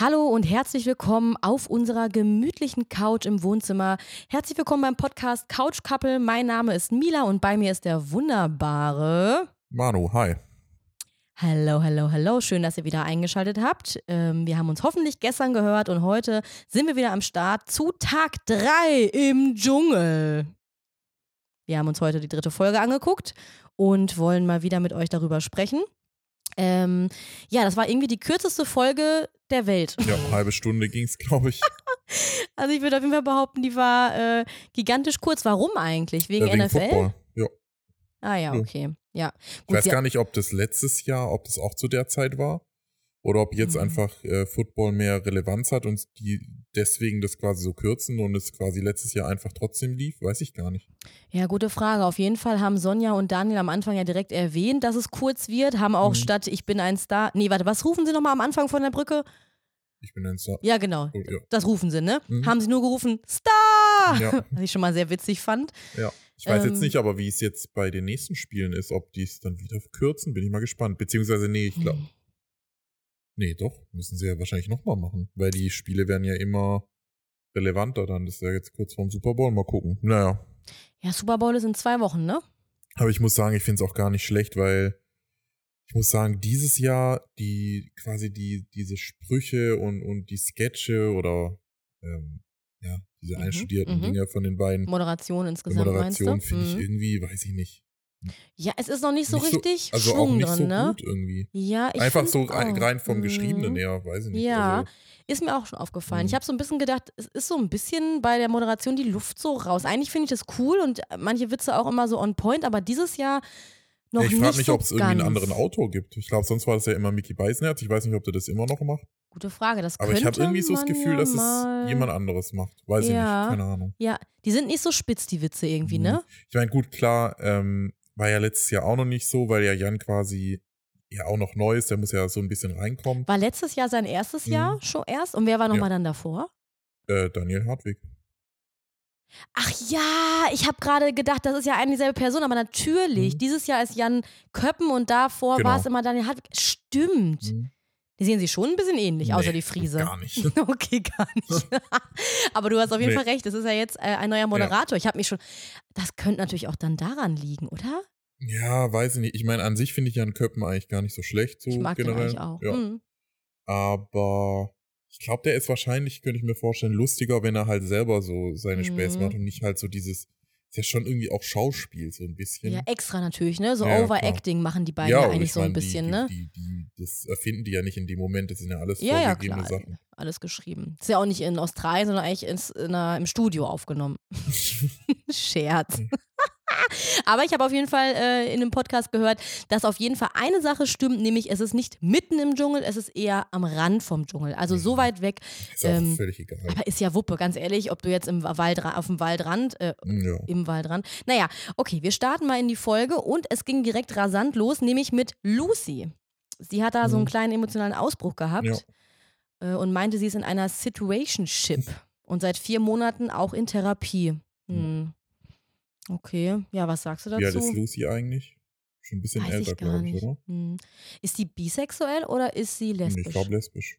Hallo und herzlich willkommen auf unserer gemütlichen Couch im Wohnzimmer. Herzlich willkommen beim Podcast Couch Couple. Mein Name ist Mila und bei mir ist der wunderbare Manu, hi. Hallo, hallo, hallo. Schön, dass ihr wieder eingeschaltet habt. Ähm, wir haben uns hoffentlich gestern gehört und heute sind wir wieder am Start zu Tag 3 im Dschungel. Wir haben uns heute die dritte Folge angeguckt und wollen mal wieder mit euch darüber sprechen. Ähm, ja, das war irgendwie die kürzeste Folge der Welt. Ja, eine halbe Stunde ging es, glaube ich. Also ich würde auf jeden Fall behaupten, die war äh, gigantisch kurz. Warum eigentlich? Wegen, Ja, wegen NFL? Football. Ja. Ah ja, okay. Ja. Ich Gut, weiß sie- gar nicht, ob das letztes Jahr, ob das auch zu der Zeit war. Oder ob jetzt Mhm. einfach äh, Football mehr Relevanz hat und die deswegen das quasi so kürzen und es quasi letztes Jahr einfach trotzdem lief, weiß ich gar nicht. Ja, gute Frage. Auf jeden Fall haben Sonja und Daniel am Anfang ja direkt erwähnt, dass es kurz wird, haben auch Mhm. statt Ich bin ein Star. Nee, warte, was rufen sie nochmal am Anfang von der Brücke? Ich bin ein Star. Ja, genau. Oh, ja. Das rufen sie, ne? Mhm. Haben sie nur gerufen, Star! Ja. Was ich schon mal sehr witzig fand. ja. Ich weiß Ähm. jetzt nicht, aber wie es jetzt bei den nächsten Spielen ist, ob die es dann wieder kürzen, bin ich mal gespannt. Beziehungsweise, nee, ich glaube. nee, doch, müssen sie ja wahrscheinlich nochmal machen, weil die Spiele werden ja immer relevanter dann. Das ist ja jetzt kurz vorm Super Bowl, mal gucken. Naja, Ja, Super Bowl ist in zwei Wochen, ne? Aber ich muss sagen, ich finde es auch gar nicht schlecht, weil ich muss sagen, dieses Jahr die quasi die diese Sprüche und und die Sketche oder ähm, ja diese Mhm, einstudierten mhm. Dinge von den beiden Moderation insgesamt, Moderation finde ich Mhm. irgendwie, weiß ich nicht, Ja, es ist noch nicht so nicht richtig also Schwung auch nicht drin, so ne? gut irgendwie. Ja, ich Einfach so rein, rein vom. Geschriebenen her, weiß ich nicht. Ja, Also, ist mir auch schon aufgefallen. Ich habe so ein bisschen gedacht, es ist so ein bisschen bei der Moderation die Luft so raus. Eigentlich finde ich das cool und manche Witze auch immer so on point, aber dieses Jahr noch ich nicht frage mich, so ob es irgendwie einen anderen Autor gibt. Ich glaube, sonst war das ja immer Mickey Beisenherz. Ich weiß nicht, ob der das immer noch macht. Gute Frage, das Aber ich habe irgendwie so das Gefühl, ja dass es jemand anderes macht. Weiß Ja. ich nicht, keine Ahnung. Ja, die sind nicht so spitz, die Witze irgendwie, Mhm. ne? Ich meine, gut, klar, ähm, war ja letztes Jahr auch noch nicht so, weil ja Jan quasi ja auch noch neu ist, der muss ja so ein bisschen reinkommen. War letztes Jahr sein erstes Mhm. Jahr schon erst? Und wer war nochmal Ja. dann davor? Äh, Daniel Hartwig. Ach ja, ich habe gerade gedacht, das ist ja eine dieselbe Person, aber natürlich. Mhm. Dieses Jahr ist Jan Köppen und davor Genau. war es immer Daniel Hartwig. Stimmt. Mhm. Die sehen sich schon ein bisschen ähnlich, außer Nee, die Friese. Gar nicht. Okay, gar nicht. Aber du hast auf jeden Nee. Fall recht. Das ist ja jetzt äh, ein neuer Moderator. Ich habe mich schon. Das könnte natürlich auch dann daran liegen, oder? Ja, weiß ich nicht. Ich meine, an sich finde ich Jan Köppen eigentlich gar nicht so schlecht, so ich mag generell. den eigentlich auch. Ja. Mhm. Aber ich glaube, der ist wahrscheinlich, könnte ich mir vorstellen, lustiger, wenn er halt selber so seine Späße Mhm. macht und nicht halt so dieses, ist ja schon irgendwie auch Schauspiel, so ein bisschen. Ja, extra natürlich, ne? So Ja, ja, Overacting machen die beiden ja, und eigentlich ich so ein bisschen, die, ne? Die, die, die, das erfinden die ja nicht in dem Moment, das sind ja alles Ja, ja, klar. Sachen. Alles geschrieben. Ist ja auch nicht in Australien, sondern eigentlich ins, in einer, im Studio aufgenommen. Scherz. Mhm. Aber ich habe auf jeden Fall äh, in dem Podcast gehört, dass auf jeden Fall eine Sache stimmt, nämlich es ist nicht mitten im Dschungel, es ist eher am Rand vom Dschungel. Also so Mhm. weit weg. Ist Ähm, völlig egal. Aber ist ja Wuppe, ganz ehrlich, ob du jetzt im Wald, auf dem Waldrand, äh, Ja. im Waldrand. Naja, okay, wir starten mal in die Folge und es ging direkt rasant los, nämlich mit Lucy. Sie hat da so einen Mhm. kleinen emotionalen Ausbruch gehabt äh, und meinte, sie ist in einer Situationship und seit vier Monaten auch in Therapie. Hm. Okay, ja, was sagst du Wie alt dazu? ist Lucy eigentlich? Schon ein bisschen Weiß älter, ich gar glaube ich, nicht. oder? Hm. Ist die bisexuell oder ist sie lesbisch? Ich glaube lesbisch.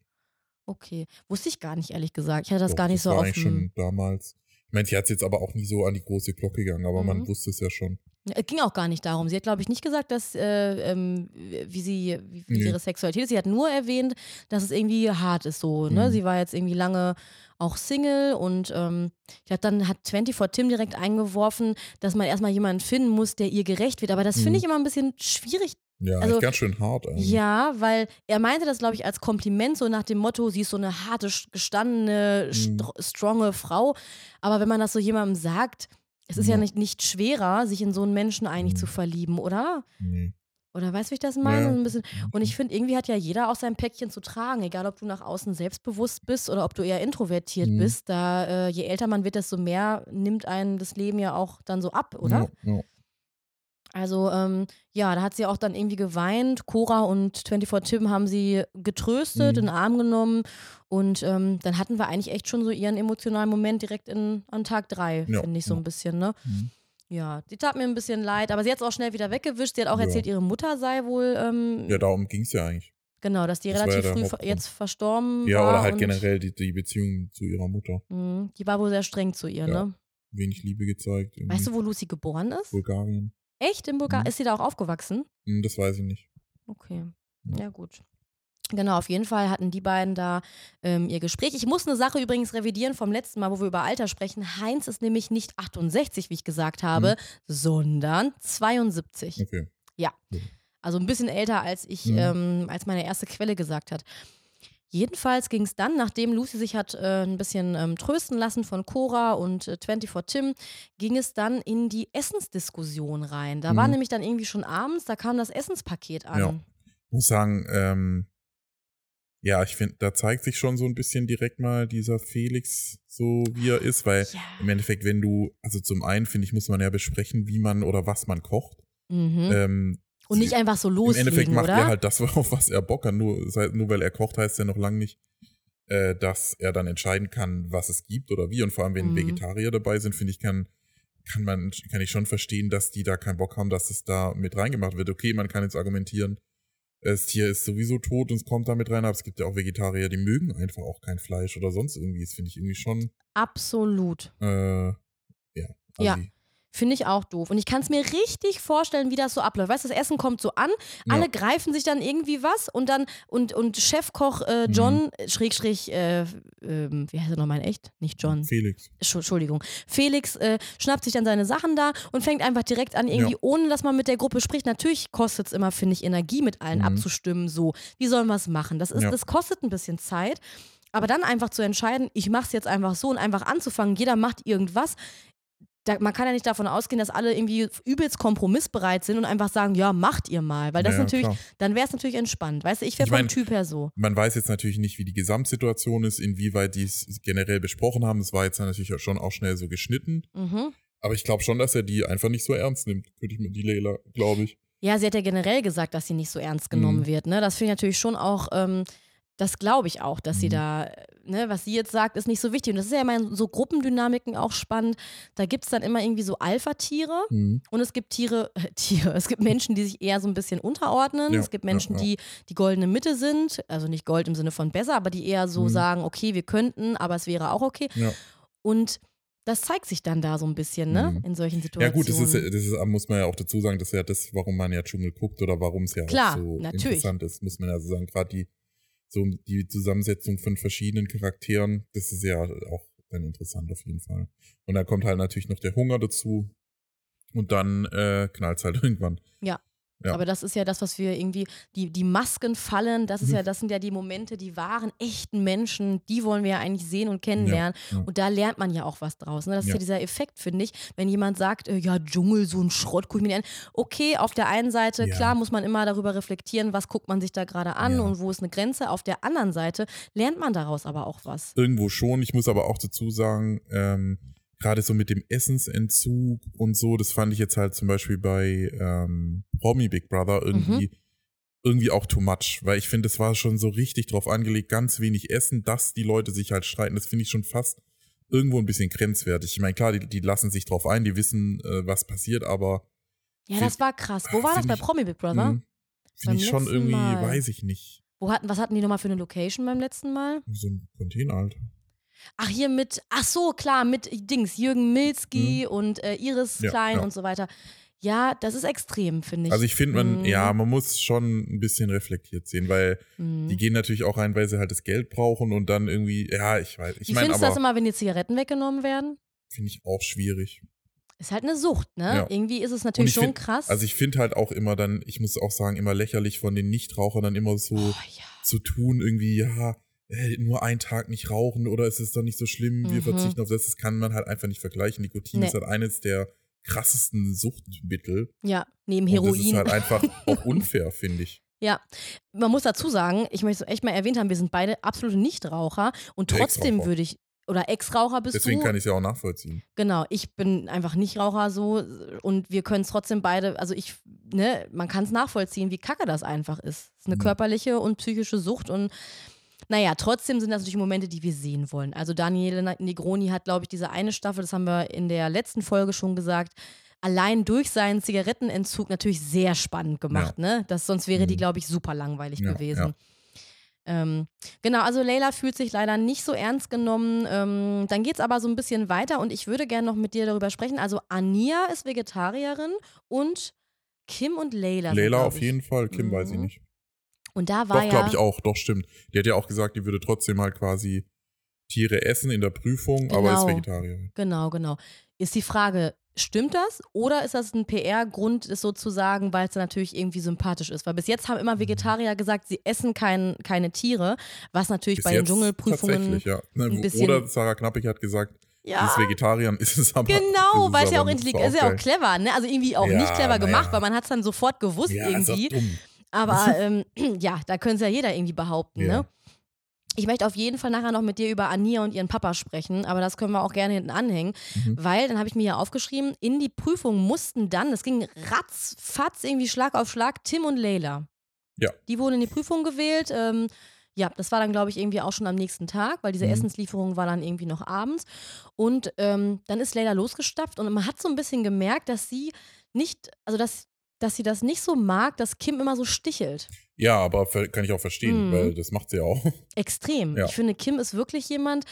okay, wusste ich gar nicht, ehrlich gesagt. Ich hatte das Doch, gar nicht so war auf eigentlich schon damals. Ich meine, sie hat es jetzt aber auch nie so an die große Glocke gegangen, aber man Mhm. wusste es ja schon. Es ging auch gar nicht darum. Sie hat, glaube ich, nicht gesagt, dass äh, ähm, wie sie wie, Nee. ihre Sexualität ist. Sie hat nur erwähnt, dass es irgendwie hart ist so. Ne? Mhm. Sie war jetzt irgendwie lange auch Single und ähm, ich dann hat 24 Tim direkt eingeworfen, dass man erstmal jemanden finden muss, der ihr gerecht wird. Aber das finde Mhm. ich immer ein bisschen schwierig. Ja, Also- ganz schön hart eigentlich. Ja, weil er meinte das, glaube ich, als Kompliment, so nach dem Motto, sie ist so eine harte, gestandene, Mhm. str stronge Frau. Aber wenn man das so jemandem sagt, es ist ja, Ja. nicht, nicht schwerer, sich in so einen Menschen eigentlich Mhm. zu verlieben, oder? Nee. Oder weißt du, wie ich das meine? Ja. Ein bisschen. Und ich finde, irgendwie hat ja jeder auch sein Päckchen zu tragen, egal ob du nach außen selbstbewusst bist oder ob du eher introvertiert Mhm. bist. Da, äh, je älter man wird, desto mehr nimmt einen das Leben ja auch dann so ab, oder? Ja, ja. Also, ähm, ja, da hat sie auch dann irgendwie geweint. Cora und 24 Tim haben sie getröstet, Mhm. in den Arm genommen. Und ähm, dann hatten wir eigentlich echt schon so ihren emotionalen Moment direkt in, an Tag drei, Ja, finde ich so ja. ein bisschen, ne? Mhm. Ja, die tat mir ein bisschen leid, aber sie hat es auch schnell wieder weggewischt. Sie hat auch Ja. erzählt, ihre Mutter sei wohl ähm, Ja, darum ging es ja eigentlich. Genau, dass die Das ja relativ der früh Hauptgrund. jetzt verstorben Ja, war. oder halt generell die, die Beziehung zu ihrer Mutter. Mhm, Die war wohl sehr streng zu ihr, Ja. ne? Wenig Liebe gezeigt. Weißt du, wo Lucy geboren ist? Bulgarien. Echt? In Bulgarien? Mhm. Ist sie da auch aufgewachsen? Hm, Das weiß ich nicht. Okay. Ja. Ja, gut. Genau, auf jeden Fall hatten die beiden da ähm, ihr Gespräch. Ich muss eine Sache übrigens revidieren vom letzten Mal, wo wir über Alter sprechen. Heinz ist nämlich nicht 68, wie ich gesagt habe, sondern 72. Okay. Also ein bisschen älter, als ich, Mhm. ähm, als meine erste Quelle gesagt hat. Jedenfalls ging es dann, nachdem Lucy sich hat äh, ein bisschen ähm, trösten lassen von Cora und äh, 24 Tim, ging es dann in die Essensdiskussion rein. Da war Mhm. nämlich dann irgendwie schon abends, da kam das Essenspaket an. Ja. muss sagen, ähm, ja, ich finde, da zeigt sich schon so ein bisschen direkt mal dieser Felix, so wie er ist, weil Ja. im Endeffekt, wenn du, also zum einen, finde ich, muss man ja besprechen, wie man oder was man kocht. Mhm. Ähm, Und nicht einfach so Im loslegen, Endeffekt macht oder? er halt das, auf was er Bock hat. Nur, nur weil er kocht, heißt ja noch lange nicht, äh, dass er dann entscheiden kann, was es gibt oder wie. Und vor allem, wenn Mhm. Vegetarier dabei sind, finde ich, kann, kann man, kann ich schon verstehen, dass die da keinen Bock haben, dass es da mit reingemacht wird. Okay, man kann jetzt argumentieren, das Tier ist sowieso tot und es kommt da mit rein, aber es gibt ja auch Vegetarier, die mögen einfach auch kein Fleisch oder sonst irgendwie. Das finde ich irgendwie schon, Absolut. äh, ja. Ja. Finde ich auch doof. Und ich kann es mir richtig vorstellen, wie das so abläuft. Weißt du, das Essen kommt so an, alle Ja. greifen sich dann irgendwie was und dann, und, und Chefkoch äh, Mhm. John, äh, Schrägstrich, äh, ähm, wie heißt er nochmal in echt? Nicht John. Felix. Entschu- Entschuldigung. Felix äh, schnappt sich dann seine Sachen da und fängt einfach direkt an, irgendwie, Ja. ohne dass man mit der Gruppe spricht. Natürlich kostet es immer, finde ich, Energie, mit allen Mhm. abzustimmen. So, wie sollen wir es machen? Das, ist, Ja. das kostet ein bisschen Zeit. Aber dann einfach zu entscheiden, ich mache es jetzt einfach so und einfach anzufangen, jeder macht irgendwas. Da, man kann ja nicht davon ausgehen, dass alle irgendwie übelst kompromissbereit sind und einfach sagen, ja, macht ihr mal. Weil das Ja, natürlich, klar. dann wäre es natürlich entspannt. Weißt du, ich wäre vom mein, Typ her so. Man weiß jetzt natürlich nicht, wie die Gesamtsituation ist, inwieweit die es generell besprochen haben. Das war jetzt natürlich schon auch schnell so geschnitten. Mhm. Aber ich glaube schon, dass er die einfach nicht so ernst nimmt, könnte ich mir die Leila, glaube ich. Ja, sie hat ja generell gesagt, dass sie nicht so ernst genommen Mhm. wird. Ne? Das finde ich natürlich schon auch, ähm, das glaube ich auch, dass sie Mhm. da, äh, ne, was sie jetzt sagt, ist nicht so wichtig. Und das ist ja immer in so Gruppendynamiken auch spannend. Da gibt es dann immer irgendwie so Alpha-Tiere Mhm. und es gibt Tiere, äh, Tiere, es gibt Menschen, die sich eher so ein bisschen unterordnen. Ja, es gibt ja, Menschen, ja. die die goldene Mitte sind, also nicht Gold im Sinne von besser, aber die eher so Mhm. sagen, okay, wir könnten, aber es wäre auch okay. Ja. Und das zeigt sich dann da so ein bisschen, ne, Mhm. in solchen Ja Situationen. gut, das ist, das ist, muss man ja auch dazu sagen, das ist ja das, warum man ja Dschungel guckt oder warum es ja Klar, auch so natürlich. interessant ist, muss man ja so sagen. Gerade die, so die Zusammensetzung von verschiedenen Charakteren, das ist ja auch dann interessant auf jeden Fall. Und dann kommt halt natürlich noch der Hunger dazu und dann äh, knallt es halt irgendwann. Ja. Aber das ist ja das, was wir irgendwie, die, die Masken fallen, das ist Mhm. ja, das sind ja die Momente, die wahren, echten Menschen, die wollen wir ja eigentlich sehen und kennenlernen. Ja, ja. Und da lernt man ja auch was draus. Ne? Das ist ja Ja. dieser Effekt, finde ich, wenn jemand sagt, äh, ja, Dschungel, so ein Schrott, guck ich mir nicht an. Okay, auf der einen Seite, Ja. klar, muss man immer darüber reflektieren, was guckt man sich da gerade an Ja. und wo ist eine Grenze. Auf der anderen Seite lernt man daraus aber auch was. Irgendwo schon. Ich muss aber auch dazu sagen, ähm, gerade so mit dem Essensentzug und so, das fand ich jetzt halt zum Beispiel bei ähm, Promi Big Brother irgendwie, Mhm. irgendwie auch too much, weil ich finde, es war schon so richtig drauf angelegt, ganz wenig Essen, dass die Leute sich halt streiten. Das finde ich schon fast irgendwo ein bisschen grenzwertig. Ich meine, klar, die, die lassen sich drauf ein, die wissen, äh, was passiert, aber Ja, Find- das war krass. Wo war das bei ich- Promi Big Brother? mh, Beim finde ich schon irgendwie, Mal. weiß ich nicht, Wo hatten, was hatten die nochmal für eine Location beim letzten Mal? so ein Container halt. Ach, hier mit, ach so, klar, mit Dings, Jürgen Milski und äh, Iris Mhm. Ja, Klein ja. und so weiter. Ja, das ist extrem, finde ich. Also ich finde, man, Mhm. ja, man muss schon ein bisschen reflektiert sehen, weil Mhm. Die gehen natürlich auch rein, weil sie halt das Geld brauchen und dann irgendwie, ja, ich weiß. Ich Wie findest du das immer, wenn die Zigaretten weggenommen werden? finde ich auch schwierig. Ist halt eine Sucht, ne? Ja. Irgendwie ist es natürlich ich schon find- krass. Also ich finde halt auch immer dann, ich muss auch sagen, immer lächerlich von den Nichtrauchern dann immer so oh, ja. zu tun, irgendwie, ja, äh, nur einen Tag nicht rauchen oder ist es doch nicht so schlimm, wir Mhm. verzichten auf das. Das kann man halt einfach nicht vergleichen. Nikotin Nee. ist halt eines der krassesten Suchtmittel. ja, neben Und das ist Heroin. halt einfach auch unfair, finde ich. Ja, man muss dazu sagen, ich möchte es echt mal erwähnt haben, wir sind beide absolute Nichtraucher und trotzdem würde ich, oder Ex-Raucher bist Deswegen du. kann ich es ja auch nachvollziehen. Genau, ich bin einfach Nichtraucher so und wir können es trotzdem beide, also ich, ne, man kann es nachvollziehen, wie kacke das einfach ist. Es ist eine Mhm. körperliche und psychische Sucht und naja, trotzdem sind das natürlich Momente, die wir sehen wollen. Also Daniele Negroni hat, glaube ich, diese eine Staffel, das haben wir in der letzten Folge schon gesagt, allein durch seinen Zigarettenentzug natürlich sehr spannend gemacht, ne? Das, sonst wäre die, Mhm. glaube ich, super langweilig Ja, gewesen. ja. Ähm, genau, also Leila fühlt sich leider nicht so ernst genommen. Ähm, dann geht es aber so ein bisschen weiter und ich würde gerne noch mit dir darüber sprechen. Also Ania ist Vegetarierin und Kim und Leila. Leila auf jeden Fall, Kim Mhm. weiß ich nicht. Und da war Doch, ja. glaube ich auch, doch, stimmt. Die hat ja auch gesagt, die würde trotzdem halt quasi Tiere essen in der Prüfung, aber ist Genau. Vegetarierin. Genau, genau. Ist die Frage, stimmt das oder ist das ein PR-Grund, es so zu sagen, weil es dann natürlich irgendwie sympathisch ist? Weil bis jetzt haben Mhm. immer Vegetarier gesagt, sie essen kein, keine Tiere, was natürlich Bis bei den Dschungelprüfungen. Tatsächlich, ja. Ne, Oder Sarah Knappig hat gesagt, sie Ja, ist Vegetarierin, ist es aber. genau, ist weil es ja auch intelligent ist, ja auch clever, ne? Also irgendwie auch Ja, nicht clever gemacht, ja. weil man hat es dann sofort gewusst Ja, ist irgendwie. dumm. Aber ähm, ja, da könnte es ja jeder irgendwie behaupten, Ja. ne? Ich möchte auf jeden Fall nachher noch mit dir über Ania und ihren Papa sprechen, aber das können wir auch gerne hinten anhängen, Mhm. weil dann habe ich mir hier aufgeschrieben, in die Prüfung mussten dann, das ging ratzfatz irgendwie Schlag auf Schlag, Tim und Leila. Ja. Die wurden in die Prüfung gewählt. Ähm, ja, das war dann, glaube ich, irgendwie auch schon am nächsten Tag, weil diese Mhm. Essenslieferung war dann irgendwie noch abends. Und ähm, dann ist Leila losgestapft und man hat so ein bisschen gemerkt, dass sie nicht, also dass, dass sie das nicht so mag, dass Kim immer so stichelt. Ja, aber kann ich auch verstehen, Mhm. weil das macht sie auch. Extrem. Ja. Ich finde, Kim ist wirklich jemand,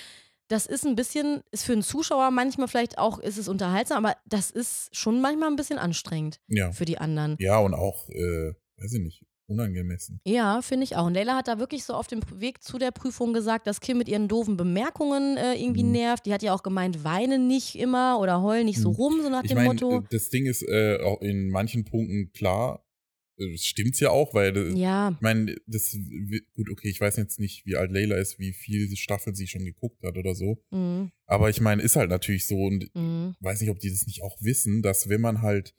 das ist ein bisschen, ist für einen Zuschauer manchmal vielleicht auch, ist es unterhaltsam, aber das ist schon manchmal ein bisschen anstrengend Ja. für die anderen. Ja, und auch, äh, weiß ich nicht, unangemessen. Ja, finde ich auch. Und Leila hat da wirklich so auf dem Weg zu der Prüfung gesagt, dass Kim mit ihren doofen Bemerkungen äh, irgendwie Mhm. nervt. Die hat ja auch gemeint, weine nicht immer oder heul nicht so Mhm. rum, so nach Ich dem meine, Motto. das Ding ist äh, auch in manchen Punkten klar, äh, das stimmt's ja auch, weil äh, Ja, ich meine, das gut, okay, ich weiß jetzt nicht, wie alt Layla ist, wie viele Staffeln sie schon geguckt hat oder so. mhm. Aber ich meine, ist halt natürlich so und Mhm. weiß nicht, ob die das nicht auch wissen, dass wenn man halt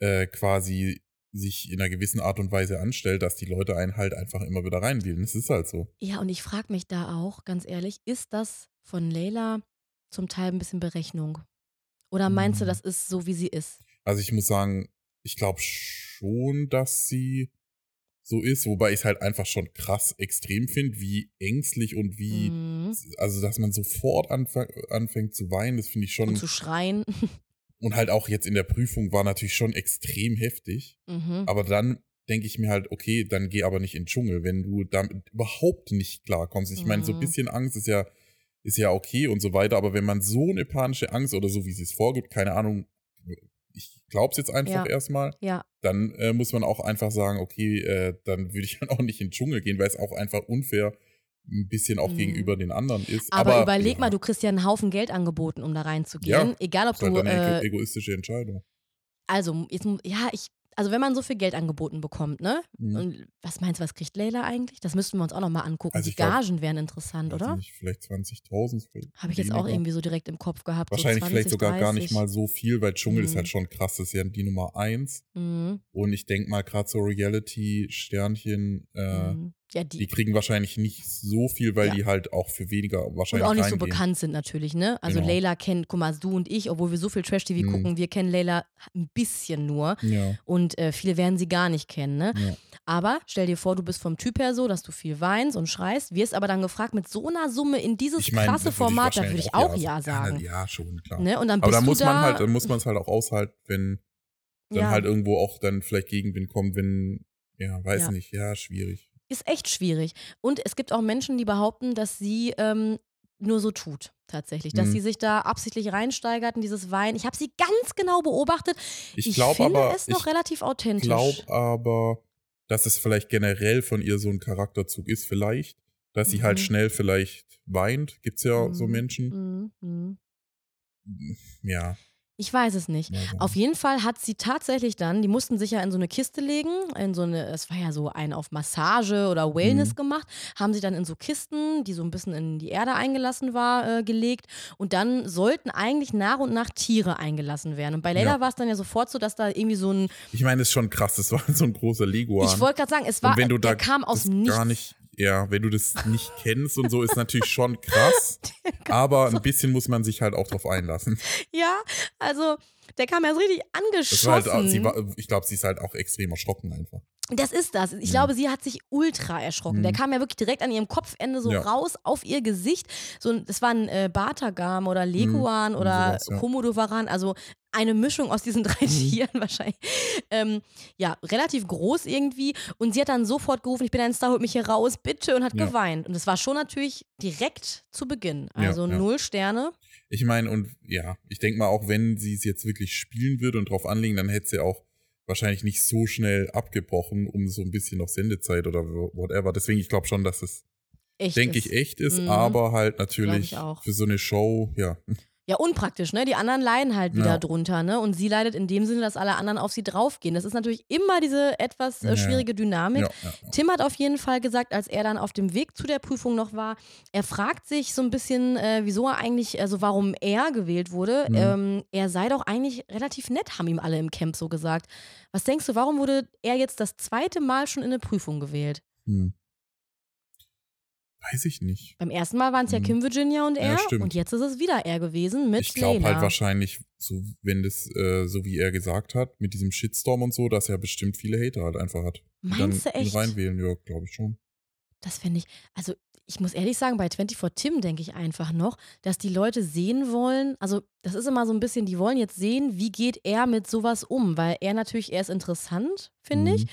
äh, quasi sich in einer gewissen Art und Weise anstellt, dass die Leute einen halt einfach immer wieder reinwählen. Das ist halt so. ja, und ich frage mich da auch, ganz ehrlich, ist das von Leila zum Teil ein bisschen Berechnung? Oder meinst du, Mhm. das ist so, wie sie ist? Also ich muss sagen, ich glaube schon, dass sie so ist, wobei ich es halt einfach schon krass extrem finde, wie ängstlich und wie, Mhm. also dass man sofort anfang, anfängt zu weinen, das finde ich schon. Und zu schreien. Und halt auch jetzt in der Prüfung war natürlich schon extrem heftig. mhm. Aber dann denke ich mir halt, okay, dann geh aber nicht in den Dschungel, wenn du damit überhaupt nicht klarkommst. Ich meine, so ein Mhm. bisschen Angst ist ja, ist ja okay und so weiter, aber wenn man so eine panische Angst oder so, wie sie es vorgibt, keine Ahnung, ich glaub's jetzt einfach Ja. erstmal, Ja, dann äh, muss man auch einfach sagen, okay, äh, dann würde ich dann auch nicht in den Dschungel gehen, weil es auch einfach unfair ein bisschen auch Mhm. gegenüber den anderen ist. aber, überleg ja, mal, du kriegst ja einen Haufen Geld angeboten, um da reinzugehen. Ja, Egal, ob ist halt du. dann eine Äh, ego- egoistische Entscheidung. also, jetzt, ja, ich. Also, wenn man so viel Geld angeboten bekommt, ne? Mhm. Und was meinst du, was kriegt Leila eigentlich? Das müssten wir uns auch nochmal angucken. Also Die glaub, Gagen wären interessant, oder? Nicht, vielleicht 20.000. vielleicht Habe ich jetzt auch irgendwie so direkt im Kopf gehabt. Wahrscheinlich so 20, vielleicht sogar gar nicht 30. mal so viel, weil Dschungel ist Mhm. halt schon krass. Das ist ja die Nummer eins. Mhm. Und ich denke mal, gerade so Reality-Sternchen, äh, Mhm. Ja, die, die kriegen wahrscheinlich nicht so viel, weil Ja. die halt auch für weniger und wahrscheinlich auch nicht so reingehen. bekannt sind natürlich, ne? Also Genau. Leila kennt, guck mal, du und ich, obwohl wir so viel Trash-TV Mhm. gucken, wir kennen Leila ein bisschen nur. Ja, Und äh, viele werden sie gar nicht kennen, ne? ja. Aber stell dir vor, du bist vom Typ her so, dass du viel weinst und schreist, wirst aber dann gefragt mit so einer Summe in dieses Ich meine, krasse Format, da würde ich auch ja sagen. Ja, schon, klar. Ne? Und dann Aber da muss du man da, halt, dann muss man es halt auch aushalten, wenn dann halt irgendwo auch dann vielleicht Gegenwind kommt, wenn, ja, weiß nicht, ja, schwierig. Ist echt schwierig. Und es gibt auch Menschen, die behaupten, dass sie ähm, nur so tut, tatsächlich. Dass Mhm. sie sich da absichtlich reinsteigert in dieses Wein. Ich habe sie ganz genau beobachtet. Ich Ich glaube finde aber, es noch ich relativ authentisch. glaube aber, dass es vielleicht generell von ihr so ein Charakterzug ist, vielleicht, dass sie halt Mhm. schnell vielleicht weint. Gibt's ja so Mhm. Menschen. Mhm. Mhm. Ja. Ich weiß es nicht. mal so. Auf jeden Fall hat sie tatsächlich dann, die mussten sich ja in so eine Kiste legen, in so eine, es war ja so ein auf Massage oder Wellness Mhm. gemacht, haben sie dann in so Kisten, die so ein bisschen in die Erde eingelassen war, äh, gelegt und dann sollten eigentlich nach und nach Tiere eingelassen werden. Und bei Leila Ja. war es dann ja sofort so, dass da irgendwie so ein, Ich meine, das ist schon krass. Das war so ein großer Leguan. ich wollte gerade sagen, es war, und wenn du der da kam aus Nichts. gar nicht, ja, wenn du das nicht kennst und so, ist natürlich schon krass. aber ein bisschen muss man sich halt auch drauf einlassen. Ja, also Der kam erst richtig Das angeschossen. halt, sie war, ich glaube, sie ist halt auch extrem erschrocken einfach. Das ist das. Ich Mhm. glaube, sie hat sich ultra erschrocken. Der Mhm. kam ja wirklich direkt an ihrem Kopfende so Ja. raus auf ihr Gesicht. So, das war ein äh, Batagam oder Leguan Mhm, oder sowas, ja. Komodowaran, also eine Mischung aus diesen drei Mhm. Tieren wahrscheinlich. Ähm, ja, relativ groß irgendwie. Und sie hat dann sofort gerufen, ich bin ein Star, holt mich hier raus, bitte, und hat Ja. geweint. Und das war schon natürlich direkt zu Beginn. Also null Sterne. Ich meine, und ja, ich denke mal, auch wenn sie es jetzt wirklich spielen würde und drauf anlegen, dann hätte sie auch wahrscheinlich nicht so schnell abgebrochen, um so ein bisschen noch Sendezeit oder whatever. Deswegen, ich glaube schon, dass es, denke ich, echt ist, Mhm. aber halt natürlich für so eine Show, ja. Ja, unpraktisch, ne? Die anderen leiden halt wieder Ja. drunter, ne? Und sie leidet in dem Sinne, dass alle anderen auf sie draufgehen. Das ist natürlich immer diese etwas äh, schwierige Dynamik. ja, ja. Tim hat auf jeden Fall gesagt, als er dann auf dem Weg zu der Prüfung noch war, er fragt sich so ein bisschen, äh, wieso er eigentlich, also warum er gewählt wurde. Mhm. Ähm, er sei doch eigentlich relativ nett, haben ihm alle im Camp so gesagt. Was denkst du, warum wurde er jetzt das zweite Mal schon in eine Prüfung gewählt? Hm. Weiß ich nicht. Beim ersten Mal waren es ja Mhm. Kim Virginia und Ja, er stimmt. und jetzt ist es wieder er gewesen mit Ich glaube halt wahrscheinlich, so, wenn das, äh, so wie er gesagt hat, mit diesem Shitstorm und so, dass er bestimmt viele Hater halt einfach hat. Meinst du echt? reinwählen, ja, glaube ich schon. Das finde ich, also ich muss ehrlich sagen, bei 24 Tim denke ich einfach noch, dass die Leute sehen wollen, also das ist immer so ein bisschen, die wollen jetzt sehen, wie geht er mit sowas um, weil er natürlich, er ist interessant, finde ich.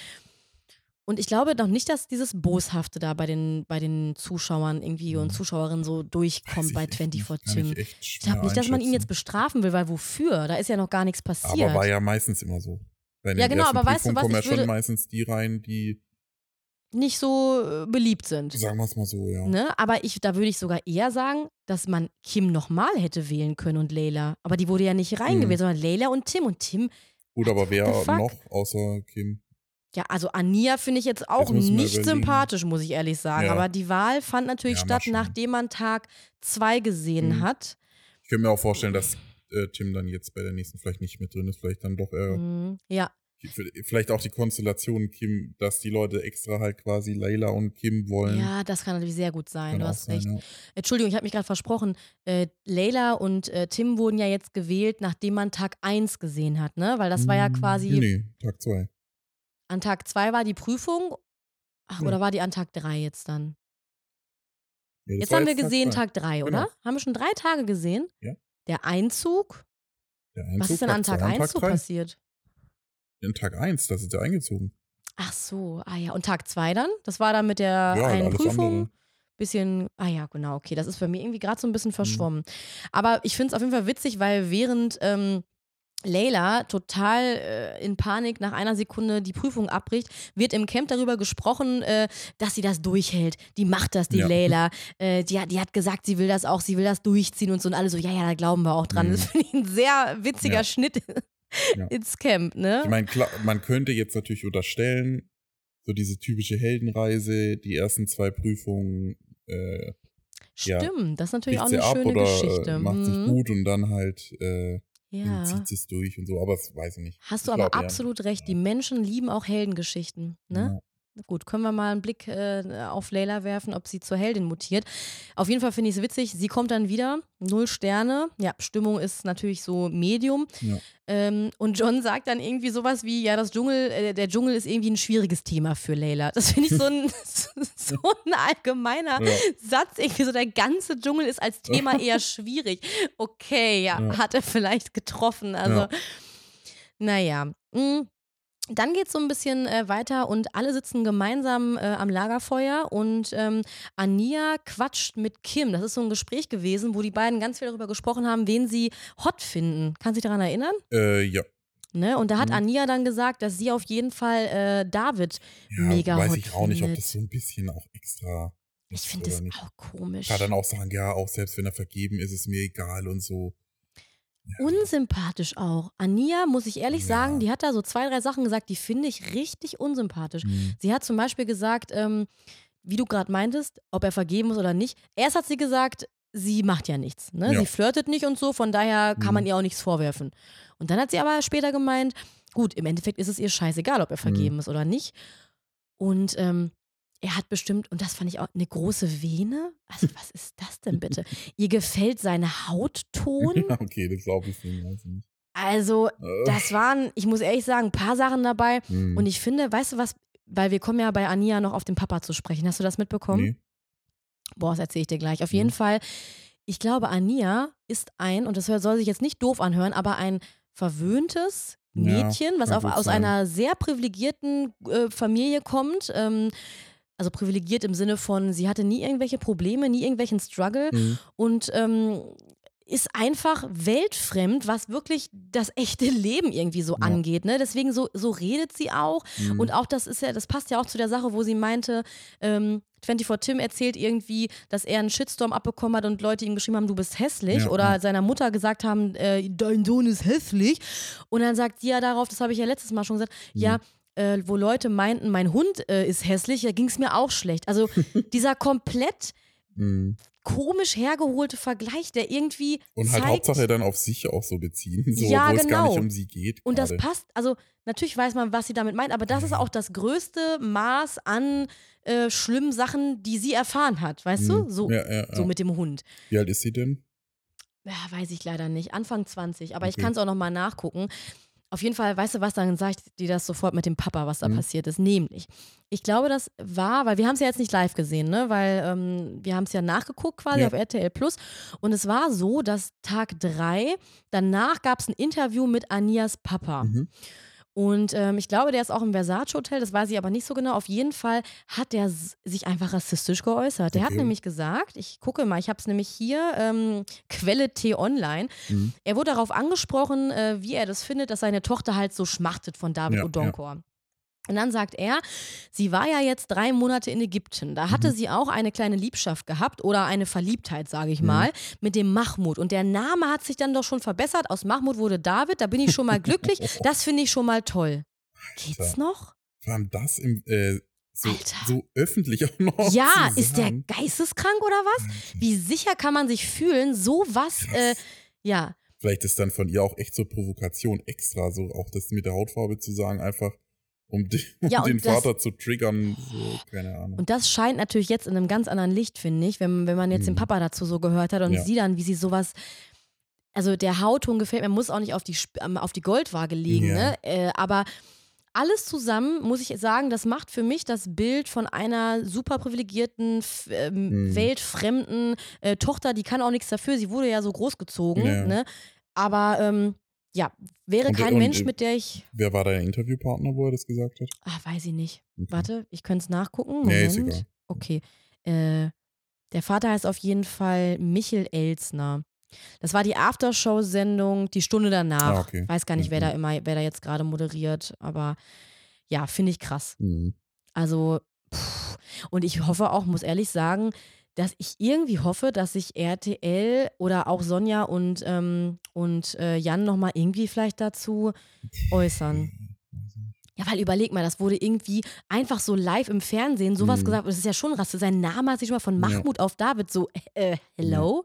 Und ich glaube noch nicht, dass dieses Boshafte da bei den, bei den Zuschauern irgendwie und Mhm. Zuschauerinnen so durchkommt ich bei echt 24 nicht. Kann Tim. ich Ich glaube nicht, dass man ihn jetzt bestrafen will, weil wofür? Da ist ja noch gar nichts passiert. Aber war ja meistens immer so. Bei Ja, genau, aber weißt du was, kommen ja ich schon meistens die rein, die, nicht so äh, beliebt sind. sagen wir es mal so, ja. Ne? Aber ich, da würde ich sogar eher sagen, dass man Kim nochmal hätte wählen können und Layla. Aber die wurde ja nicht reingewählt, Mhm. sondern Layla und Tim. Und Tim, Gut, aber wer noch außer Kim? Ja, also Ania finde ich jetzt auch Jetzt nicht sympathisch, muss ich ehrlich sagen. Ja. Aber die Wahl fand natürlich Ja, statt, nachdem man Tag zwei gesehen Mhm. hat. Ich könnte mir auch vorstellen, dass äh, Tim dann jetzt bei der nächsten vielleicht nicht mit drin ist. Vielleicht dann doch, äh, Mhm. Ja, vielleicht auch die Konstellation Kim, dass die Leute extra halt quasi Layla und Kim wollen. ja, das kann natürlich sehr gut sein. Kann Du hast sein, recht. ja. Entschuldigung, ich habe mich gerade versprochen. Äh, Layla und äh, Tim wurden ja jetzt gewählt, nachdem man Tag 1 gesehen hat, ne? Weil das war ja Hm, quasi Nee, nee, Tag zwei. An Tag 2 war die Prüfung. Ach, Ja. oder war die an Tag 3 jetzt dann? Das Jetzt haben wir gesehen zwei. Tag 3, oder? Genau. Haben wir schon drei Tage gesehen? Ja. Der Einzug. Der Was Einzug, ist denn an Tag zwei und 1 so drei. passiert? An Tag 1, da sind sie eingezogen. Ach so, ah ja. Und Tag 2 dann? Das war dann mit der Ja, einen Prüfung. andere. Bisschen, ah ja, genau, okay. Das ist bei mir irgendwie gerade so ein Mhm. bisschen verschwommen. Aber ich finde es auf jeden Fall witzig, weil während ähm, Layla total äh, in Panik nach einer Sekunde die Prüfung abbricht, wird im Camp darüber gesprochen, äh, dass sie das durchhält. Die macht das, die Ja. Layla. Äh, die, hat, die hat gesagt, sie will das auch, sie will das durchziehen und so. Und alle so, ja, ja, da glauben wir auch dran. Mhm. Das finde ich ein sehr witziger Ja. Schnitt Ja. ins Camp, ne? Ich meine, man könnte jetzt natürlich unterstellen, so diese typische Heldenreise, die ersten zwei Prüfungen äh, Stimmt, das ist natürlich auch eine schöne oder Geschichte. äh, macht sich Mhm. gut und dann halt Ja. zieht es durch und so, aber das weiß ich nicht. Hast du Ich aber glaub, ja. absolut recht. Die Menschen lieben auch Heldengeschichten. Ne? Gut, können wir mal einen Blick äh, auf Layla werfen, ob sie zur Heldin mutiert. Auf jeden Fall finde ich es witzig. Sie kommt dann wieder, null Sterne. Ja, Stimmung ist natürlich so Medium. Ja. Ähm, und John sagt dann irgendwie sowas wie: Ja, das Dschungel, äh, der Dschungel ist irgendwie ein schwieriges Thema für Layla. Das finde ich so ein, so ein allgemeiner Ja. Satz. Irgendwie so, der ganze Dschungel ist als Thema eher schwierig. Okay, ja, Ja. hat er vielleicht getroffen. Also, Ja. naja. Mm. Dann geht es so ein bisschen äh, weiter und alle sitzen gemeinsam äh, am Lagerfeuer und ähm, Ania quatscht mit Kim. Das ist so ein Gespräch gewesen, wo die beiden ganz viel darüber gesprochen haben, wen sie hot finden. Kannst du dich daran erinnern? Äh, ja. Ne? Und da hat Mhm. Ania dann gesagt, dass sie auf jeden Fall äh, David ja mega weiß hot ich auch nicht, ob findet. das so ein bisschen auch extra Ich finde das nicht. auch komisch. Kann dann auch sagen, ja, auch selbst wenn er vergeben ist, ist mir egal und so. Unsympathisch auch. Ania, muss ich ehrlich Ja. sagen, die hat da so zwei, drei Sachen gesagt, die finde ich richtig unsympathisch. Hm. Sie hat zum Beispiel gesagt, ähm, wie du gerade meintest, ob er vergeben ist oder nicht. Erst hat sie gesagt, sie macht ja nichts. Ne? Ja. Sie flirtet nicht und so, von daher kann Mhm. man ihr auch nichts vorwerfen. Und dann hat sie aber später gemeint, gut, im Endeffekt ist es ihr scheißegal, ob er vergeben ist oder nicht. Und ähm, er hat bestimmt, und das fand ich auch, eine große Vene. Also, was ist das denn bitte? ihr gefällt seine Hautton. Ja, okay, das glaube ich nicht. Weiß ich nicht. Also, Äh, das waren, ich muss ehrlich sagen, ein paar Sachen dabei. hm, Und ich finde, weißt du was, weil wir kommen ja bei Ania noch auf den Papa zu sprechen. Hast du das mitbekommen? nee. Boah, das erzähle ich dir gleich. Auf jeden Mhm. Fall, ich glaube, Ania ist ein, und das soll sich jetzt nicht doof anhören, aber ein verwöhntes Ja, Mädchen, was kann auf, aus einer sehr privilegierten äh, Familie kommt. Ähm, also privilegiert im Sinne von, sie hatte nie irgendwelche Probleme, nie irgendwelchen Struggle Hm, und ähm, ist einfach weltfremd, was wirklich das echte Leben irgendwie so Ja. angeht. Ne? Deswegen so, so redet sie auch. hm, Und auch das ist ja, das passt ja auch zu der Sache, wo sie meinte, ähm, 24 Tim erzählt irgendwie, dass er einen Shitstorm abbekommen hat und Leute ihm geschrieben haben, du bist hässlich. Ja, oder seiner Mutter gesagt haben, äh, dein Sohn ist hässlich. Und dann sagt sie ja darauf, das habe ich ja letztes Mal schon gesagt, Mhm. ja, äh, wo Leute meinten, mein Hund äh, ist hässlich, da ging es mir auch schlecht. Also dieser komplett hm. komisch hergeholte Vergleich, der irgendwie Und halt zeigt, Hauptsache dann auf sich auch so beziehen, so, Ja, wo es gar nicht genau. um sie geht. Und das gerade. passt, also natürlich weiß man, was sie damit meint, aber das ist auch das größte Maß an äh, schlimmen Sachen, die sie erfahren hat, weißt du? Hm, So, ja, ja, so mit dem Hund. Wie alt ist sie denn? Ja, weiß ich leider nicht. Anfang 20, aber ich Okay. kann es auch nochmal nachgucken. Auf jeden Fall, weißt du was, dann sage ich dir das sofort mit dem Papa, was da Mhm. passiert ist. Nämlich, ich glaube, das war, weil wir haben es ja jetzt nicht live gesehen, ne? weil ähm, wir haben es ja nachgeguckt quasi Ja. auf RTL Plus. Und es war so, dass Tag drei, danach gab es ein Interview mit Anias Papa. Mhm. Und ähm, ich glaube, der ist auch im Versace Hotel, das weiß ich aber nicht so genau. Auf jeden Fall hat der sich einfach rassistisch geäußert. Der hat Okay. nämlich gesagt, ich gucke mal, ich habe es nämlich hier, ähm, Quelle T-Online. Mhm. Er wurde darauf angesprochen, äh, wie er das findet, dass seine Tochter halt so schmachtet von David Ja, Odonkor. Und dann sagt er, sie war ja jetzt drei Monate in Ägypten. Da hatte Mhm. sie auch eine kleine Liebschaft gehabt oder eine Verliebtheit, sage ich Mhm. mal, mit dem Mahmoud. Und der Name hat sich dann doch schon verbessert. Aus Mahmoud wurde David. Da bin ich schon mal glücklich. Das finde ich schon mal toll. Geht's Alter. noch? Vor allem das im, äh, so, so öffentlich auch noch. Ja, ist der geisteskrank oder was? Wie sicher kann man sich fühlen, sowas, äh, ja, Vielleicht ist dann von ihr auch echt so Provokation extra, so auch das mit der Hautfarbe zu sagen, einfach um, den, um Ja, den das- Vater zu triggern, so, keine Ahnung. Und das scheint natürlich jetzt in einem ganz anderen Licht, finde ich, wenn, wenn man jetzt den Mhm. Papa dazu so gehört hat und Ja. sie dann, wie sie sowas. Also der Hautton gefällt mir, muss auch nicht auf die, ähm, auf die Goldwaage legen, Ja. ne? Äh, aber alles zusammen, muss ich sagen, das macht für mich das Bild von einer super privilegierten, ähm, Mhm. weltfremden äh, Tochter, die kann auch nichts dafür, sie wurde ja so großgezogen, Ja. ne? Aber ähm, ja, wäre Und- kein und, Mensch, äh, mit der ich. Wer war dein Interviewpartner, wo er das gesagt hat? Ah, weiß ich nicht. Okay. Warte, ich könnte es nachgucken. Moment. Nee, ist egal. Okay. Äh, der Vater heißt auf jeden Fall Michel Elsner. Das war die Aftershow-Sendung, die Stunde danach. Ah, okay. Weiß gar nicht, wer Mhm. da immer, wer da jetzt gerade moderiert, aber ja, finde ich krass. Mhm. Also, pff. und ich hoffe auch, muss ehrlich sagen, dass ich irgendwie hoffe, dass sich RTL oder auch Sonja und, ähm, und äh, Jan nochmal irgendwie vielleicht dazu äußern. Ja, weil überleg mal, das wurde irgendwie einfach so live im Fernsehen sowas Mhm. gesagt. Das ist ja schon rassistisch. Sein Name hat sich schon mal von Ja. Mahmoud auf David so, äh, hello?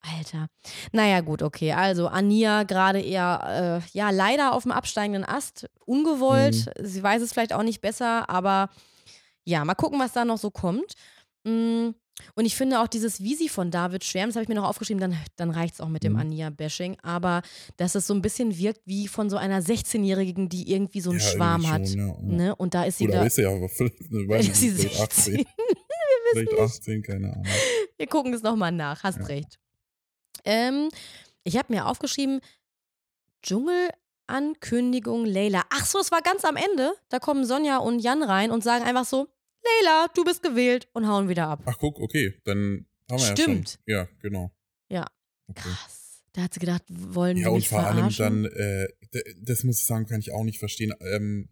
Alter. Naja, gut, okay. Also Ania gerade eher, äh, ja, leider auf dem absteigenden Ast. Ungewollt. Mhm. Sie weiß es vielleicht auch nicht besser, aber ja, mal gucken, was da noch so kommt. Mm, Und ich finde auch dieses, wie sie von David schwärmt, das habe ich mir noch aufgeschrieben, dann, dann reicht es auch mit dem Mhm. Ania-Bashing. Aber dass es so ein bisschen wirkt wie von so einer 16-Jährigen, die irgendwie so einen Ja, Schwarm irgendwie hat. schon, ja, ja. Ne? Und da ist sie Oder wieder. ist ja aber vielleicht, ne, weiß ist sie nicht, vielleicht 18. 16. Vielleicht 18, keine Ahnung. Wir gucken es nochmal nach, hast recht. Ähm, ich habe mir aufgeschrieben, Dschungelankündigung Leila. Ach so, es war ganz am Ende. Da kommen Sonja und Jan rein und sagen einfach so, Leila, du bist gewählt und hauen wieder ab. Ach, guck, okay, dann haben wir Stimmt. ja schon. Ja, genau. Ja. Okay. Krass. Da hat sie gedacht, wollen Ja, die und mich vor allem verarschen? dann, äh, das muss ich sagen, kann ich auch nicht verstehen. Ähm,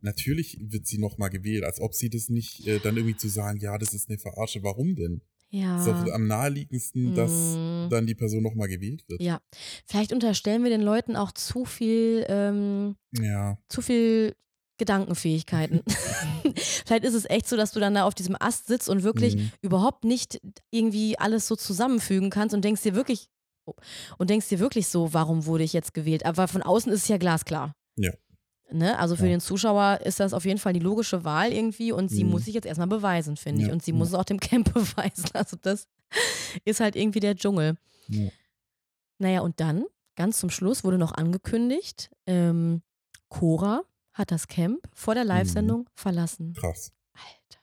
natürlich wird sie nochmal gewählt, als ob sie das nicht äh, dann irgendwie zu sagen, ja, das ist eine Verarsche. Warum denn? ja. Ist doch am naheliegendsten, dass Mm. dann die Person nochmal gewählt wird. ja. Vielleicht unterstellen wir den Leuten auch zu viel, ähm, Ja. zu viel Gedankenfähigkeiten. Vielleicht ist es echt so, dass du dann da auf diesem Ast sitzt und wirklich Mhm. überhaupt nicht irgendwie alles so zusammenfügen kannst und denkst dir wirklich oh, und denkst dir wirklich so, warum wurde ich jetzt gewählt? Aber von außen ist es ja glasklar. Ja. Ne? Also für Ja. den Zuschauer ist das auf jeden Fall die logische Wahl irgendwie und sie Mhm. muss sich jetzt erstmal beweisen, finde ich. Ja, Und sie ja. muss es auch dem Camp beweisen. Also das ist halt irgendwie der Dschungel. Ja. Naja, und dann ganz zum Schluss wurde noch angekündigt, ähm, Cora hat das Camp vor der Live-Sendung verlassen. Krass. Alter,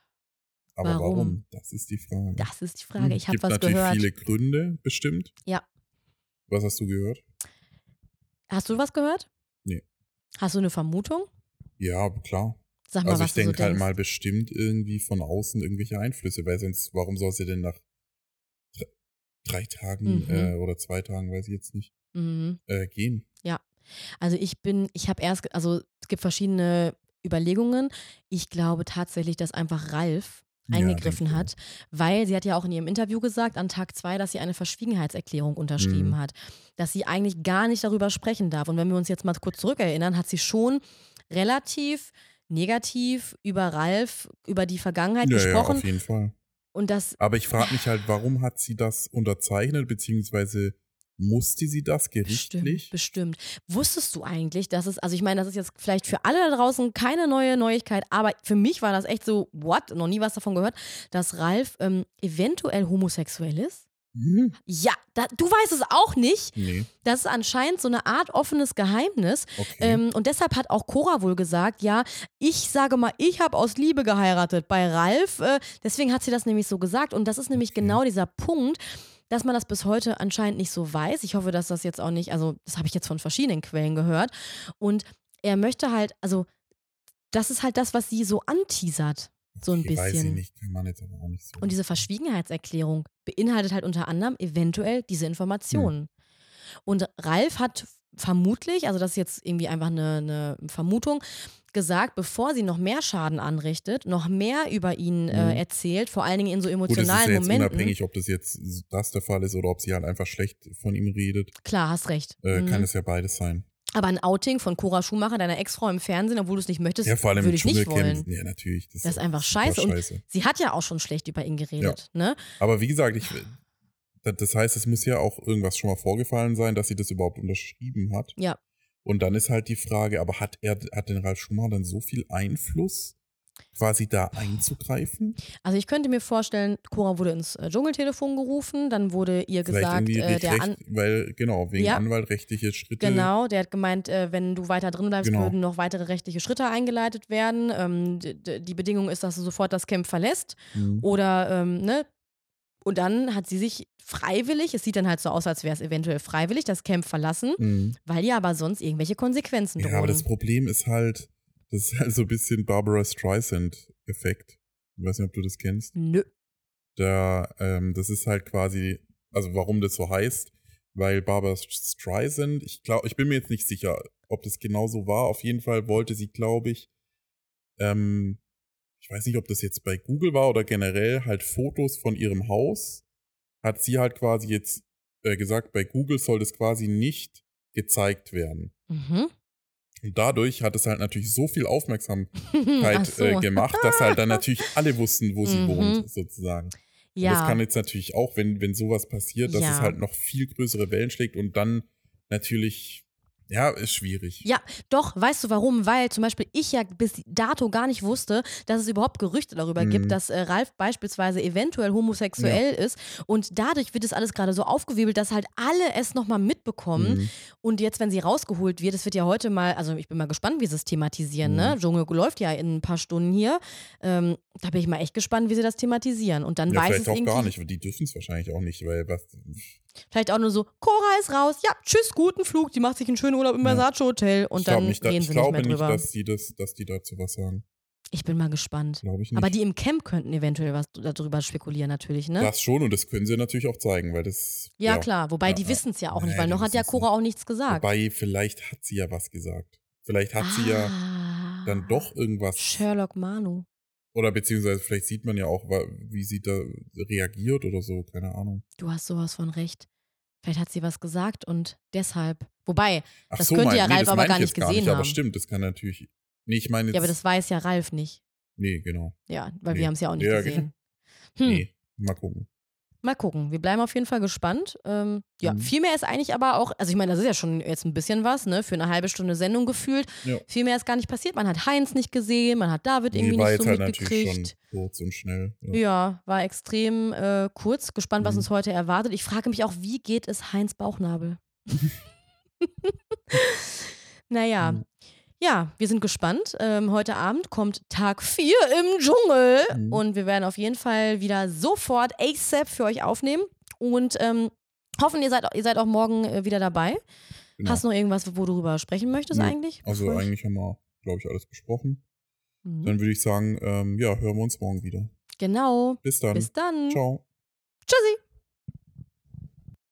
Aber Warum? warum? Das ist die Frage. das ist die Frage. Ich habe was natürlich gehört. viele Gründe, bestimmt. Ja. Was hast du gehört? Hast du was gehört? Nee. Hast du eine Vermutung? Ja, klar. Sag mal, Also ich du so denke halt denkst. mal bestimmt irgendwie von außen irgendwelche Einflüsse, weil sonst, warum soll sie denn nach dr- drei Tagen Mhm. äh, oder zwei Tagen, weiß ich jetzt nicht, Mhm. äh, gehen? Also ich bin, ich habe erst, also es gibt verschiedene Überlegungen. Ich glaube tatsächlich, dass einfach Ralf Ja, eingegriffen ich hat, weil sie hat ja auch in ihrem Interview gesagt, an Tag zwei, dass sie eine Verschwiegenheitserklärung unterschrieben Mhm. hat, dass sie eigentlich gar nicht darüber sprechen darf. Und wenn wir uns jetzt mal kurz zurückerinnern, hat sie schon relativ negativ über Ralf, über die Vergangenheit Ja, ja, gesprochen. auf jeden Fall. und das, Aber ich frage mich halt, warum hat sie das unterzeichnet, beziehungsweise musste sie das gerichtlich? Bestimmt, bestimmt. Wusstest du eigentlich, dass es, also ich meine, das ist jetzt vielleicht für alle da draußen keine neue Neuigkeit, aber für mich war das echt so, what? Noch nie was davon gehört, dass Ralf ähm, eventuell homosexuell ist? Hm? Ja, da, du weißt es auch nicht. Nee, Das ist anscheinend so eine Art offenes Geheimnis. okay. Ähm, und deshalb hat auch Cora wohl gesagt, ja, ich sage mal, ich habe aus Liebe geheiratet bei Ralf. Äh, deswegen hat sie das nämlich so gesagt. Und das ist nämlich Okay. genau dieser Punkt, dass man das bis heute anscheinend nicht so weiß. Ich hoffe, dass das jetzt auch nicht, also das habe ich jetzt von verschiedenen Quellen gehört. Und er möchte halt, also das ist halt das, was sie so anteasert. So ein okay, Weiß ich bisschen. nicht, kann man jetzt aber auch nicht so. Und diese Verschwiegenheitserklärung beinhaltet halt unter anderem eventuell diese Informationen. Und Ralf hat vermutlich, also das ist jetzt irgendwie einfach eine, eine Vermutung, gesagt, bevor sie noch mehr Schaden anrichtet, noch mehr über ihn äh, Mhm. erzählt, vor allen Dingen in so Gut, das ist ja emotionalen jetzt Momenten. unabhängig, ob das jetzt das der Fall ist oder ob sie halt einfach schlecht von ihm redet. Klar, hast recht. Äh, Mhm. Kann es ja beides sein. Aber ein Outing von Cora Schumacher, deiner Ex-Frau im Fernsehen, obwohl du es nicht möchtest, Ja, vor allem würde ich nicht wollen. Ja, natürlich. Das, Das ist einfach super scheiße. Und scheiße. sie hat ja auch schon schlecht über ihn geredet. Ne? Aber wie gesagt, ich, das heißt, es muss ja auch irgendwas schon mal vorgefallen sein, dass sie das überhaupt unterschrieben hat. Ja. Und dann ist halt die Frage, aber hat er, hat denn Ralf Schumacher dann so viel Einfluss, quasi da einzugreifen? Also ich könnte mir vorstellen, Cora wurde ins äh, Dschungeltelefon gerufen, dann wurde ihr gesagt, äh, der recht, An weil, genau, wegen Ja. Anwalt rechtliche Schritte. Genau, der hat gemeint, äh, wenn du weiter drin bleibst, Genau. würden noch weitere rechtliche Schritte eingeleitet werden. Ähm, d- d- die Bedingung ist, dass du sofort das Camp verlässt. Mhm. Oder, ähm, ne? Und dann hat sie sich freiwillig, es sieht dann halt so aus, als wäre es eventuell freiwillig, das Camp verlassen, Mhm. weil ihr aber sonst irgendwelche Konsequenzen drohen. Ja, aber das Problem ist halt, das ist halt so ein bisschen Barbara Streisand-Effekt. Ich weiß nicht, ob du das kennst. Nö. Da, ähm, das ist halt quasi, also warum das so heißt, weil Barbara Streisand, ich glaube, ich bin mir jetzt nicht sicher, ob das genau so war. Auf jeden Fall wollte sie, glaube ich, ähm, ich weiß nicht, ob das jetzt bei Google war oder generell halt Fotos von ihrem Haus, hat sie halt quasi jetzt äh, gesagt, bei Google soll das quasi nicht gezeigt werden. Mhm. Und dadurch hat es halt natürlich so viel Aufmerksamkeit Ach so. äh, gemacht, dass halt dann natürlich alle wussten, wo sie Mhm. wohnt, sozusagen. Und ja. das kann jetzt natürlich auch, wenn, wenn sowas passiert, dass Ja. es halt noch viel größere Wellen schlägt und dann natürlich, ja, ist schwierig. Ja, doch, weißt du warum? Weil zum Beispiel ich ja bis dato gar nicht wusste, dass es überhaupt Gerüchte darüber Mhm. gibt, dass äh, Ralf beispielsweise eventuell homosexuell ist. Und dadurch wird es alles gerade so aufgewirbelt, dass halt alle es nochmal mitbekommen. Mhm. Und jetzt, wenn sie rausgeholt wird, es wird ja heute mal, also ich bin mal gespannt, wie sie es thematisieren, Mhm. ne? Dschungel läuft ja in ein paar Stunden hier. Ähm, da bin ich mal echt gespannt, wie sie das thematisieren. Und dann Ja, weiß vielleicht es auch irgendwie. gar nicht, weil die dürfen es wahrscheinlich auch nicht, weil was. Vielleicht auch nur so, Cora ist raus, ja, tschüss, guten Flug, die macht sich einen schönen Urlaub im Ja. Versace Hotel und ich glaube dann nicht, reden ich sie nicht glaube mehr nicht, drüber. dass die das, dass die dazu was sagen. ich bin mal gespannt. Glaube ich nicht. Aber die im Camp könnten eventuell was darüber spekulieren, natürlich, ne? das schon und das können sie natürlich auch zeigen, weil das. ja, klar. Wobei Ja, die ja. wissen es ja auch Nee, nicht, weil noch hat ja Cora nicht. auch nichts gesagt. Wobei, vielleicht hat sie ja was gesagt. Vielleicht hat sie ja Ah. dann doch irgendwas. Sherlock Manu. Oder beziehungsweise vielleicht sieht man ja auch, wie sie da reagiert oder so, keine Ahnung. Du hast sowas von recht. Vielleicht hat sie was gesagt und deshalb. Wobei, Ach Das so, könnte mein- ja nee, Ralf aber gar ich nicht jetzt gar gesehen nicht, Aber haben. stimmt, das kann natürlich. Nee, ich meine jetzt. ja, aber das weiß ja Ralf nicht. nee, genau. Ja, weil Nee. wir haben es ja auch nicht Ja, gesehen. Hm. Nee, mal gucken. Mal gucken. Wir bleiben auf jeden Fall gespannt. Ähm, ja, Mhm. viel mehr ist eigentlich aber auch, also ich meine, das ist ja schon jetzt ein bisschen was, ne? Für eine halbe Stunde Sendung gefühlt. Ja. Viel mehr ist gar nicht passiert. Man hat Heinz nicht gesehen, man hat David Nee, irgendwie nicht so halt natürlich schon mitgekriegt. kurz und schnell. Ja. Ja, war extrem äh, kurz. Gespannt, was Mhm. uns heute erwartet. Ich frage mich auch, wie geht es Heinz Bauchnabel? naja. Mhm. Ja, wir sind gespannt. Ähm, heute Abend kommt Tag 4 im Dschungel Mhm. und wir werden auf jeden Fall wieder sofort ASAP für euch aufnehmen und ähm, hoffen, ihr seid, ihr seid auch morgen äh, wieder dabei. Genau. Hast du noch irgendwas, wo du drüber sprechen möchtest Nö. eigentlich? Also ich- eigentlich haben wir, glaube ich, alles besprochen. Mhm. Dann würde ich sagen, ähm, ja, hören wir uns morgen wieder. Genau. Bis dann. Bis dann. Ciao. Tschüssi.